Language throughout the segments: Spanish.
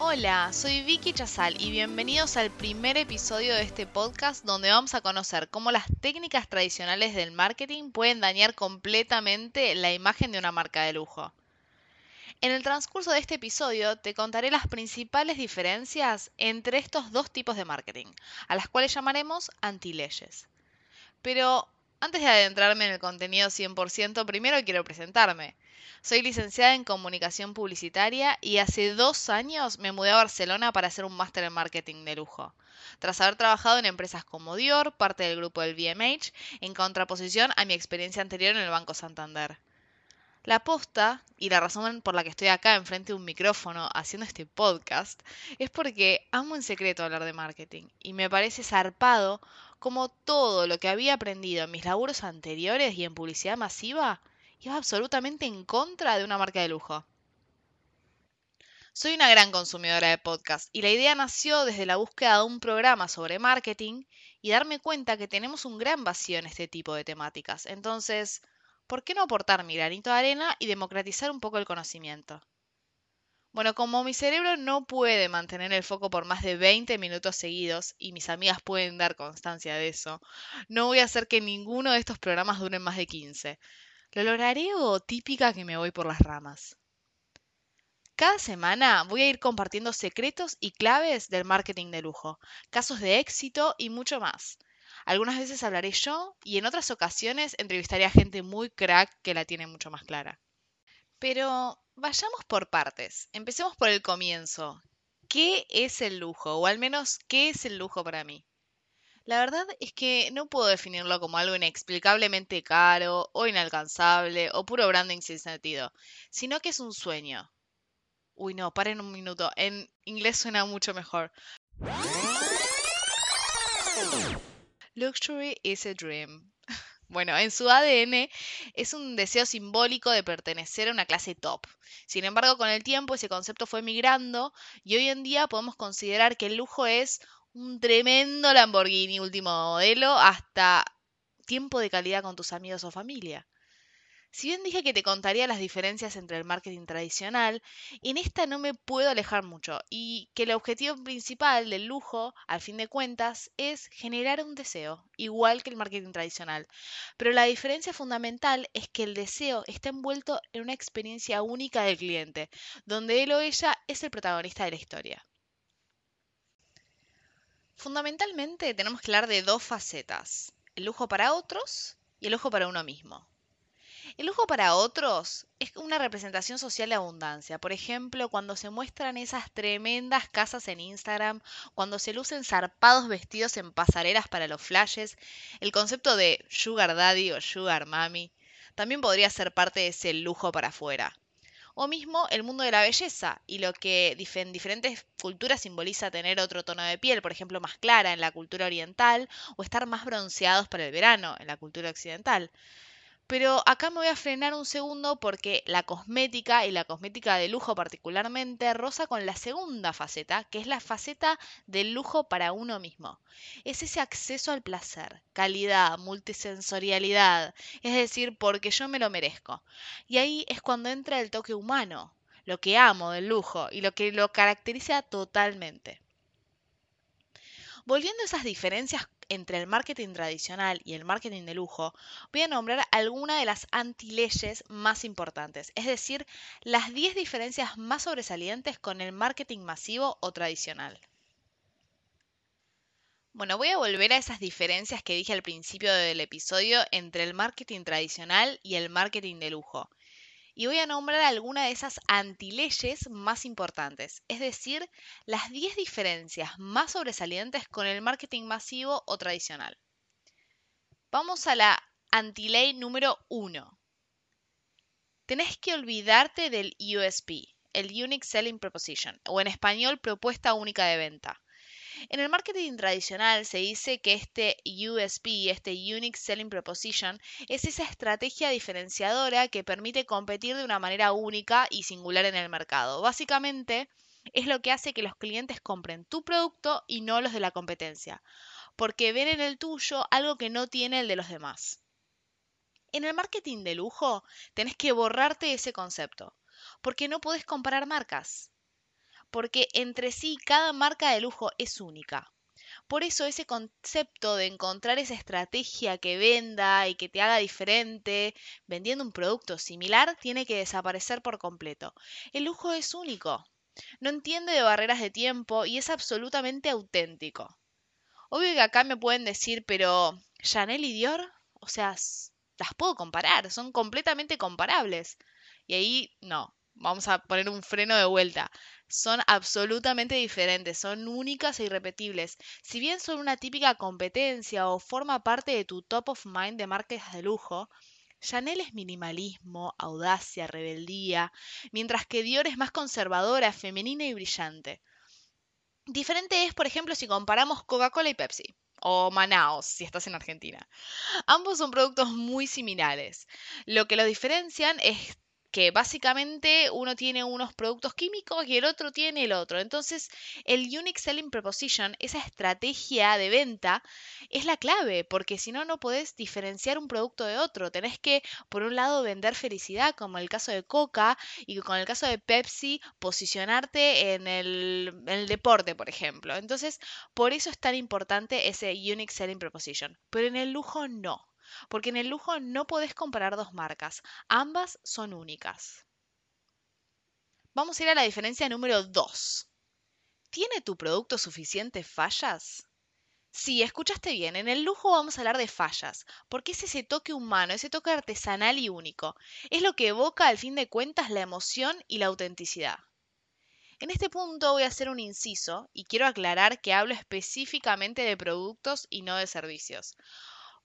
Hola, soy Vicky Chazal y bienvenidos al primer episodio de este podcast donde vamos a conocer cómo las técnicas tradicionales del marketing pueden dañar completamente la imagen de una marca de lujo. En el transcurso de este episodio te contaré las principales diferencias entre estos dos tipos de marketing, a las cuales llamaremos antileyes. Pero antes de adentrarme en el contenido 100%, primero quiero presentarme. Soy licenciada en comunicación publicitaria y hace dos años me mudé a Barcelona para hacer un máster en marketing de lujo. Tras haber trabajado en empresas como Dior, parte del grupo del BMH, en contraposición a mi experiencia anterior en el Banco Santander. La aposta y la razón por la que estoy acá enfrente de un micrófono haciendo este podcast es porque amo en secreto hablar de marketing y me parece zarpado como todo lo que había aprendido en mis laburos anteriores y en publicidad masiva iba absolutamente en contra de una marca de lujo. Soy una gran consumidora de podcast y la idea nació desde la búsqueda de un programa sobre marketing y darme cuenta que tenemos un gran vacío en este tipo de temáticas. Entonces, ¿por qué no aportar mi granito de arena y democratizar un poco el conocimiento? Bueno, como mi cerebro no puede mantener el foco por más de 20 minutos seguidos, y mis amigas pueden dar constancia de eso, no voy a hacer que ninguno de estos programas duren más de 15. ¿Lo lograré o típica que me voy por las ramas? Cada semana voy a ir compartiendo secretos y claves del marketing de lujo, casos de éxito y mucho más. Algunas veces hablaré yo y en otras ocasiones entrevistaré a gente muy crack que la tiene mucho más clara. Pero vayamos por partes. Empecemos por el comienzo. ¿Qué es el lujo? O al menos, ¿qué es el lujo para mí? La verdad es que no puedo definirlo como algo inexplicablemente caro o inalcanzable o puro branding sin sentido, sino que es un sueño. Uy, no, paren un minuto. En inglés suena mucho mejor. Luxury is a dream. Bueno, en su ADN es un deseo simbólico de pertenecer a una clase top. Sin embargo, con el tiempo ese concepto fue migrando y hoy en día podemos considerar que el lujo es un tremendo Lamborghini último modelo hasta tiempo de calidad con tus amigos o familia. Si bien dije que te contaría las diferencias entre el marketing tradicional, en esta no me puedo alejar mucho y que el objetivo principal del lujo, al fin de cuentas, es generar un deseo, igual que el marketing tradicional. Pero la diferencia fundamental es que el deseo está envuelto en una experiencia única del cliente, donde él o ella es el protagonista de la historia. Fundamentalmente tenemos que hablar de dos facetas, el lujo para otros y el lujo para uno mismo. El lujo para otros es una representación social de abundancia. Por ejemplo, cuando se muestran esas tremendas casas en Instagram, cuando se lucen zarpados vestidos en pasarelas para los flashes, el concepto de sugar daddy o sugar mommy también podría ser parte de ese lujo para afuera o mismo el mundo de la belleza y lo que en diferentes culturas simboliza tener otro tono de piel, por ejemplo, más clara en la cultura oriental o estar más bronceados para el verano en la cultura occidental. Pero acá me voy a frenar un segundo porque la cosmética y la cosmética de lujo particularmente roza con la segunda faceta, que es la faceta del lujo para uno mismo. Es ese acceso al placer, calidad, multisensorialidad, es decir, porque yo me lo merezco. Y ahí es cuando entra el toque humano, lo que amo del lujo y lo que lo caracteriza totalmente. Volviendo a esas diferencias entre el marketing tradicional y el marketing de lujo, voy a nombrar algunas de las antileyes más importantes, es decir, las 10 diferencias más sobresalientes con el marketing masivo o tradicional. Bueno, voy a volver a esas diferencias que dije al principio del episodio entre el marketing tradicional y el marketing de lujo y voy a nombrar algunas de esas antileyes más importantes, es decir, las 10 diferencias más sobresalientes con el marketing masivo o tradicional. Vamos a la antiley número 1. Tenés que olvidarte del USP, el Unique Selling Proposition, o en español propuesta única de venta. En el marketing tradicional se dice que este USP, este Unique Selling Proposition, es esa estrategia diferenciadora que permite competir de una manera única y singular en el mercado. Básicamente, es lo que hace que los clientes compren tu producto y no los de la competencia, porque ven en el tuyo algo que no tiene el de los demás. En el marketing de lujo tenés que borrarte ese concepto, porque no podés comparar marcas porque entre sí cada marca de lujo es única. Por eso ese concepto de encontrar esa estrategia que venda y que te haga diferente vendiendo un producto similar tiene que desaparecer por completo. El lujo es único, no entiende de barreras de tiempo y es absolutamente auténtico. Obvio que acá me pueden decir, pero Chanel y Dior, o sea, las puedo comparar, son completamente comparables. Y ahí no, vamos a poner un freno de vuelta son absolutamente diferentes, son únicas e irrepetibles. Si bien son una típica competencia o forma parte de tu top of mind de marcas de lujo, Chanel es minimalismo, audacia, rebeldía, mientras que Dior es más conservadora, femenina y brillante. Diferente es, por ejemplo, si comparamos Coca-Cola y Pepsi o Manaos, si estás en Argentina. Ambos son productos muy similares. Lo que los diferencian es que básicamente uno tiene unos productos químicos y el otro tiene el otro. Entonces, el Unique Selling Proposition, esa estrategia de venta, es la clave, porque si no, no podés diferenciar un producto de otro. Tenés que, por un lado, vender felicidad, como el caso de Coca, y con el caso de Pepsi, posicionarte en el, en el deporte, por ejemplo. Entonces, por eso es tan importante ese Unique Selling Proposition. Pero en el lujo no porque en el lujo no podés comparar dos marcas, ambas son únicas. Vamos a ir a la diferencia número 2. ¿Tiene tu producto suficientes fallas? Sí, escuchaste bien, en el lujo vamos a hablar de fallas, porque es ese toque humano, ese toque artesanal y único. Es lo que evoca al fin de cuentas la emoción y la autenticidad. En este punto voy a hacer un inciso y quiero aclarar que hablo específicamente de productos y no de servicios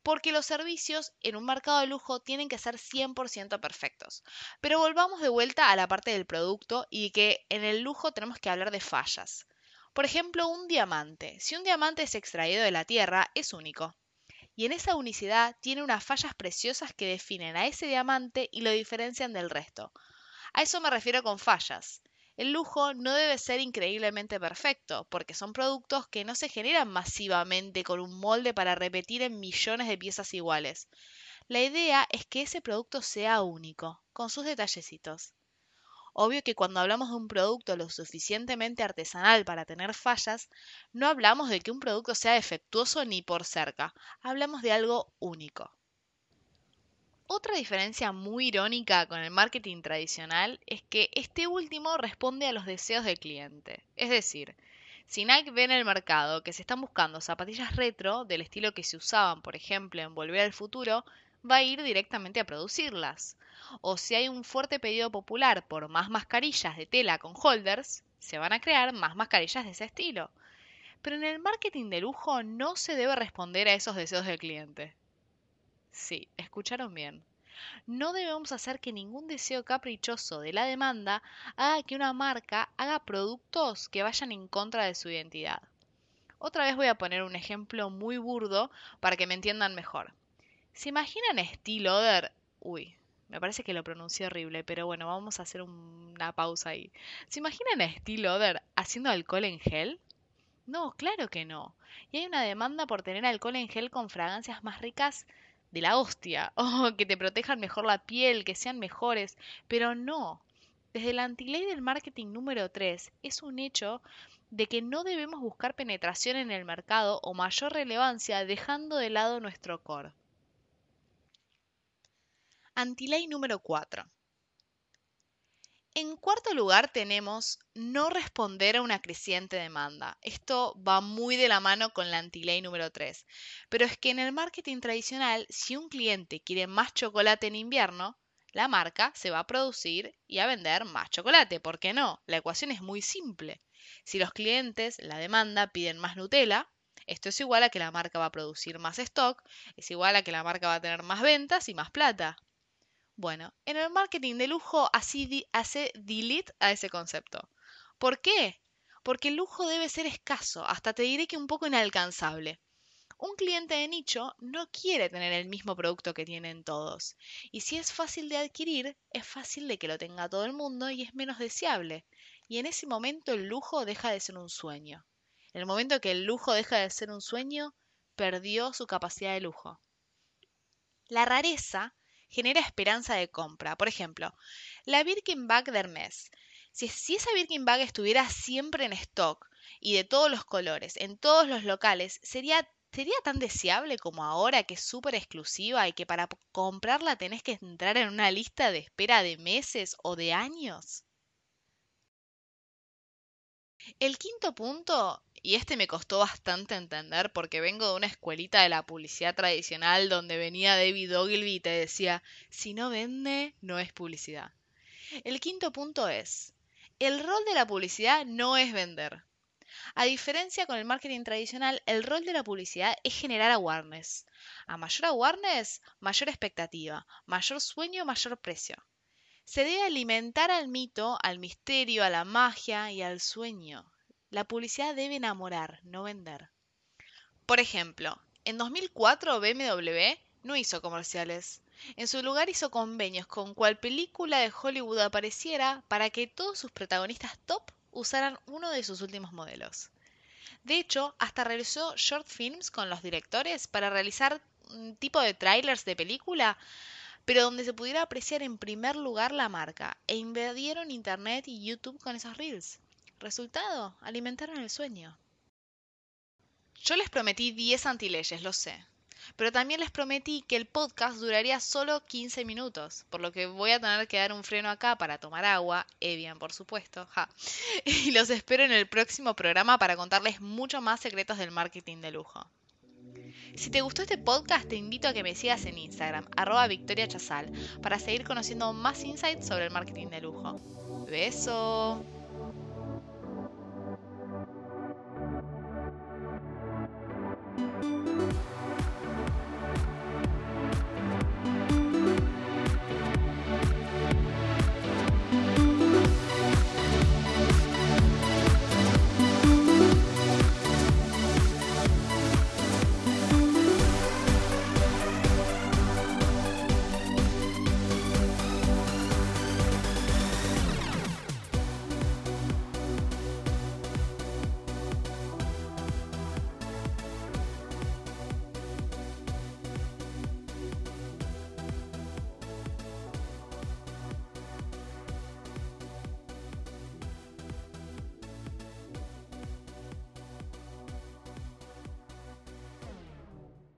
porque los servicios en un mercado de lujo tienen que ser 100% perfectos. Pero volvamos de vuelta a la parte del producto y que en el lujo tenemos que hablar de fallas. Por ejemplo, un diamante. Si un diamante es extraído de la tierra, es único. Y en esa unicidad tiene unas fallas preciosas que definen a ese diamante y lo diferencian del resto. A eso me refiero con fallas. El lujo no debe ser increíblemente perfecto, porque son productos que no se generan masivamente con un molde para repetir en millones de piezas iguales. La idea es que ese producto sea único, con sus detallecitos. Obvio que cuando hablamos de un producto lo suficientemente artesanal para tener fallas, no hablamos de que un producto sea defectuoso ni por cerca, hablamos de algo único. Otra diferencia muy irónica con el marketing tradicional es que este último responde a los deseos del cliente. Es decir, si Nike ve en el mercado que se están buscando zapatillas retro del estilo que se usaban, por ejemplo, en Volver al Futuro, va a ir directamente a producirlas. O si hay un fuerte pedido popular por más mascarillas de tela con holders, se van a crear más mascarillas de ese estilo. Pero en el marketing de lujo no se debe responder a esos deseos del cliente. Sí, escucharon bien. No debemos hacer que ningún deseo caprichoso de la demanda haga que una marca haga productos que vayan en contra de su identidad. Otra vez voy a poner un ejemplo muy burdo para que me entiendan mejor. ¿Se imaginan Steel Oder? Uy, me parece que lo pronuncié horrible, pero bueno, vamos a hacer una pausa ahí. ¿Se imaginan Steel Oder haciendo alcohol en gel? No, claro que no. Y hay una demanda por tener alcohol en gel con fragancias más ricas de la hostia, o que te protejan mejor la piel, que sean mejores, pero no. Desde la antiley del marketing número 3 es un hecho de que no debemos buscar penetración en el mercado o mayor relevancia dejando de lado nuestro core. Antiley número 4. En cuarto lugar tenemos no responder a una creciente demanda. Esto va muy de la mano con la antiley número 3. Pero es que en el marketing tradicional, si un cliente quiere más chocolate en invierno, la marca se va a producir y a vender más chocolate. ¿Por qué no? La ecuación es muy simple. Si los clientes, la demanda, piden más Nutella, esto es igual a que la marca va a producir más stock, es igual a que la marca va a tener más ventas y más plata. Bueno, en el marketing de lujo así hace delete a ese concepto. ¿Por qué? porque el lujo debe ser escaso, hasta te diré que un poco inalcanzable. Un cliente de nicho no quiere tener el mismo producto que tienen todos. Y si es fácil de adquirir, es fácil de que lo tenga todo el mundo y es menos deseable. Y en ese momento el lujo deja de ser un sueño. En el momento que el lujo deja de ser un sueño, perdió su capacidad de lujo. La rareza genera esperanza de compra. Por ejemplo, la Birkin Bag de Hermes. Si, si, esa Birkin Bag estuviera siempre en stock y de todos los colores, en todos los locales, sería ¿Sería tan deseable como ahora que es súper exclusiva y que para comprarla tenés que entrar en una lista de espera de meses o de años? El quinto punto, y este me costó bastante entender porque vengo de una escuelita de la publicidad tradicional donde venía David Ogilvy y te decía, si no vende, no es publicidad. El quinto punto es, el rol de la publicidad no es vender. A diferencia con el marketing tradicional, el rol de la publicidad es generar awareness. A mayor awareness, mayor expectativa, mayor sueño, mayor precio. Se debe alimentar al mito, al misterio, a la magia y al sueño. La publicidad debe enamorar, no vender. Por ejemplo, en 2004 BMW no hizo comerciales. En su lugar hizo convenios con cual película de Hollywood apareciera para que todos sus protagonistas top usaran uno de sus últimos modelos. De hecho, hasta realizó short films con los directores para realizar un tipo de trailers de película, pero donde se pudiera apreciar en primer lugar la marca, e invadieron Internet y YouTube con esos reels. Resultado, alimentaron el sueño. Yo les prometí 10 antileyes, lo sé pero también les prometí que el podcast duraría solo 15 minutos, por lo que voy a tener que dar un freno acá para tomar agua, Evian por supuesto, ja. y los espero en el próximo programa para contarles mucho más secretos del marketing de lujo. Si te gustó este podcast, te invito a que me sigas en Instagram, arroba Victoria Chazal, para seguir conociendo más insights sobre el marketing de lujo. ¡Beso!